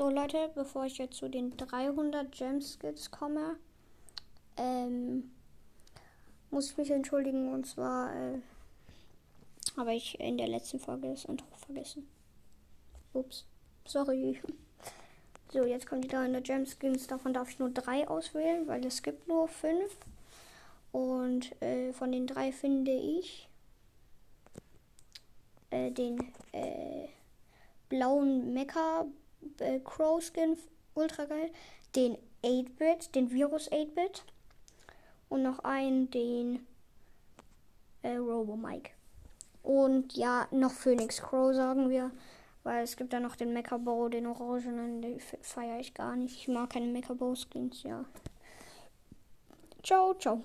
So Leute, bevor ich jetzt zu den 300 Gemskits komme, ähm, muss ich mich entschuldigen. Und zwar äh, habe ich in der letzten Folge das Intro vergessen. Ups, sorry. So, jetzt kommen die 300 Gemskins. Davon darf ich nur drei auswählen, weil es gibt nur fünf. Und äh, von den drei finde ich äh, den äh, blauen Mecha äh, Crow Skin ultra geil. Den 8-Bit, den Virus 8-Bit. Und noch einen, den äh, Robo Mike. Und ja, noch Phoenix Crow sagen wir. Weil es gibt da noch den Mecha Bow, den Orangenen, den feiere ich gar nicht. Ich mag keine Mecha Bow Skins, ja. Ciao, ciao.